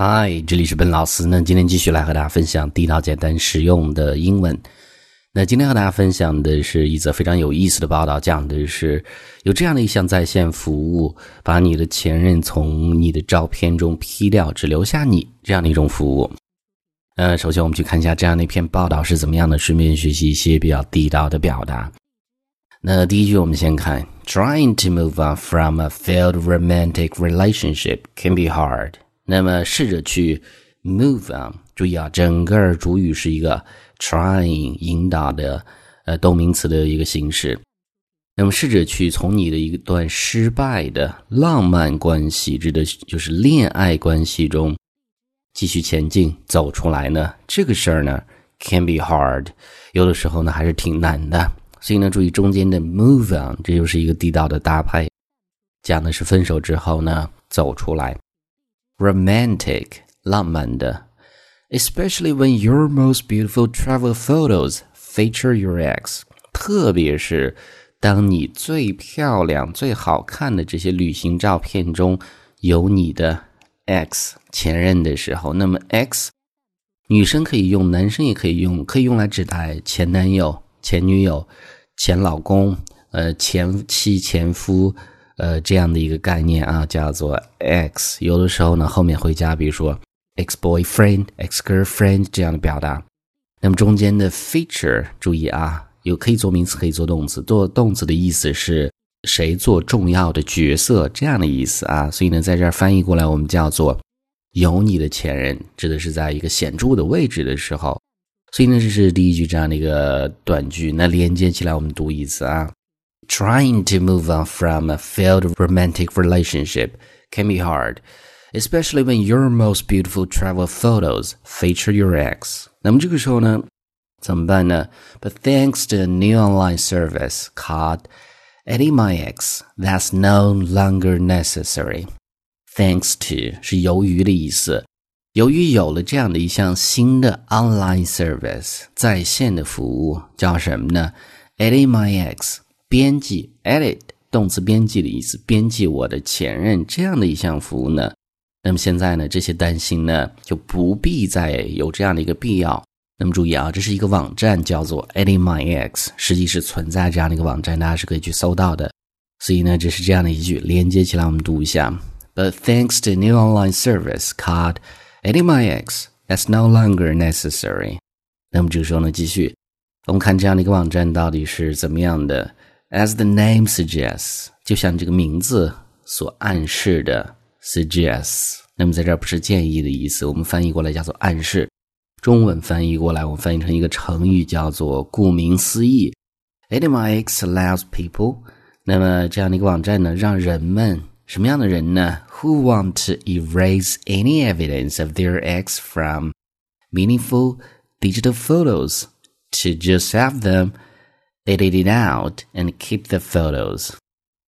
嗨，这里是本老师。那今天继续来和大家分享地道、简单、实用的英文。那今天和大家分享的是一则非常有意思的报道，讲的是有这样的一项在线服务，把你的前任从你的照片中 P 掉，只留下你这样的一种服务。呃，首先我们去看一下这样的一篇报道是怎么样的，顺便学习一些比较地道的表达。那第一句我们先看：Trying to move on from a failed romantic relationship can be hard。那么试着去 move on，注意啊，整个主语是一个 trying 引导的呃动名词的一个形式。那么试着去从你的一段失败的浪漫关系，指的就是恋爱关系中继续前进走出来呢？这个事儿呢，can be hard，有的时候呢还是挺难的。所以呢，注意中间的 move on，这就是一个地道的搭配，讲的是分手之后呢走出来。Romantic 浪漫的，especially when your most beautiful travel photos feature your ex，特别是当你最漂亮、最好看的这些旅行照片中有你的 ex 前任的时候，那么 ex 女生可以用，男生也可以用，可以用来指代前男友、前女友、前老公、呃前妻、前夫。呃，这样的一个概念啊，叫做 ex。有的时候呢，后面会加，比如说 ex boyfriend、ex girlfriend 这样的表达。那么中间的 feature，注意啊，有可以做名词，可以做动词。做动词的意思是谁做重要的角色这样的意思啊。所以呢，在这儿翻译过来，我们叫做有你的前任，指的是在一个显著的位置的时候。所以呢，这是第一句这样的一个短句。那连接起来，我们读一次啊。Trying to move on from a failed romantic relationship can be hard, especially when your most beautiful travel photos feature your ex. 那么这个时候呢，怎么办呢？But thanks to a new online service called Eddie My Ex, that's no longer necessary. Thanks to 是由于的意思。由于有了这样的一项新的 online service 在线的服务，叫什么呢？Eddie My Ex 编辑 edit 动词编辑的意思，编辑我的前任这样的一项服务呢，那么现在呢，这些担心呢就不必再有这样的一个必要。那么注意啊，这是一个网站，叫做 Edit My Ex，实际是存在这样的一个网站，大家是可以去搜到的。所以呢，这是这样的一句，连接起来我们读一下：But thanks to new online service called Edit My Ex, that's no longer necessary。那么这个时候呢，继续，我们看这样的一个网站到底是怎么样的。As the name suggests，就像这个名字所暗示的 suggests，那么在这儿不是建议的意思，我们翻译过来叫做暗示。中文翻译过来，我们翻译成一个成语叫做顾名思义。Edmix allows people，那么这样的一个网站呢，让人们什么样的人呢？Who want to erase any evidence of their ex from meaningful digital photos to just have them edit it out and keep the photos。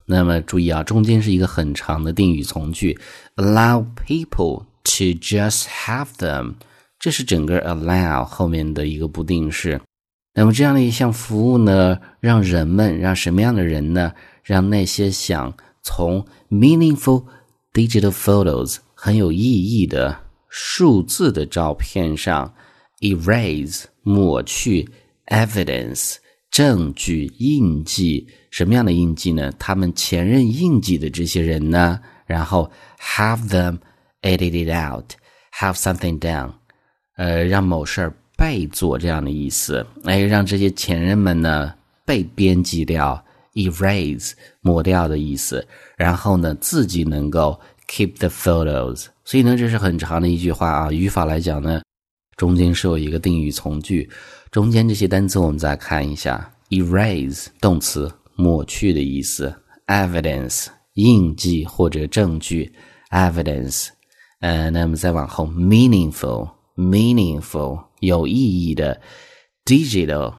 那么注意啊，中间是一个很长的定语从句，allow people to just have them，这是整个 allow 后面的一个不定式。那么这样的一项服务呢，让人们让什么样的人呢？让那些想从 meaningful digital photos 很有意义的数字的照片上 erase 抹去 evidence。证据印记什么样的印记呢？他们前任印记的这些人呢？然后 have them edit it out，have something done，呃，让某事儿被做这样的意思。哎，让这些前任们呢被编辑掉，erase 抹掉的意思。然后呢，自己能够 keep the photos。所以呢，这是很长的一句话啊。语法来讲呢，中间是有一个定语从句。中间这些单词我们再看一下：erase 动词，抹去的意思；evidence 印记或者证据；evidence，呃，那么再往后，meaningful meaningful 有意义的；digital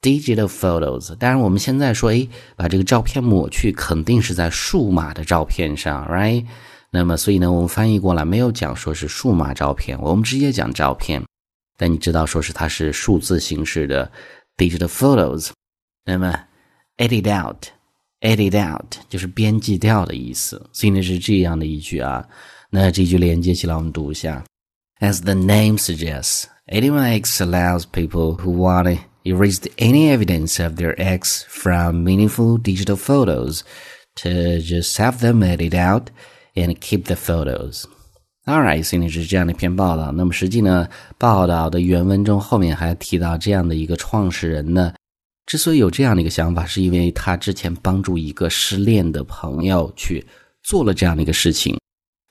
digital photos。当然，我们现在说，哎，把这个照片抹去，肯定是在数码的照片上，right？那么，所以呢，我们翻译过来没有讲说是数码照片，我们直接讲照片。但你知道，说是它是数字形式的 digital photos，那么 edit out，edit out 就是编辑掉的意思。所以呢是这样的一句啊。那这句连接起来，我们读一下 As the name suggests, 81x allows people who want to erase any evidence of their ex from meaningful digital photos to just have them edit out and keep the photos. Alright，所以呢是这样的一篇报道。那么实际呢，报道的原文中后面还提到这样的一个创始人呢，之所以有这样的一个想法，是因为他之前帮助一个失恋的朋友去做了这样的一个事情。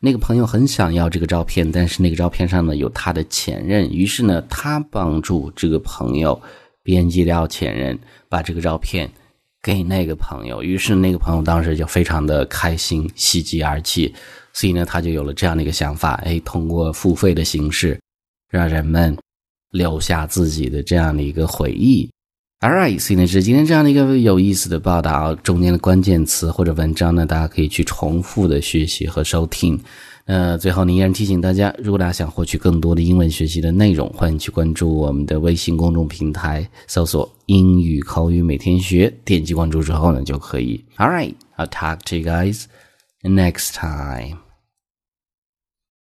那个朋友很想要这个照片，但是那个照片上呢有他的前任，于是呢他帮助这个朋友编辑掉前任，把这个照片给那个朋友。于是那个朋友当时就非常的开心，喜极而泣。所以呢，他就有了这样的一个想法，哎，通过付费的形式，让人们留下自己的这样的一个回忆。All right，所以呢是今天这样的一个有意思的报道，中间的关键词或者文章呢，大家可以去重复的学习和收听。呃，最后呢，依然提醒大家，如果大家想获取更多的英文学习的内容，欢迎去关注我们的微信公众平台，搜索“英语口语每天学”，点击关注之后呢，就可以。All right，I'll talk to you guys next time.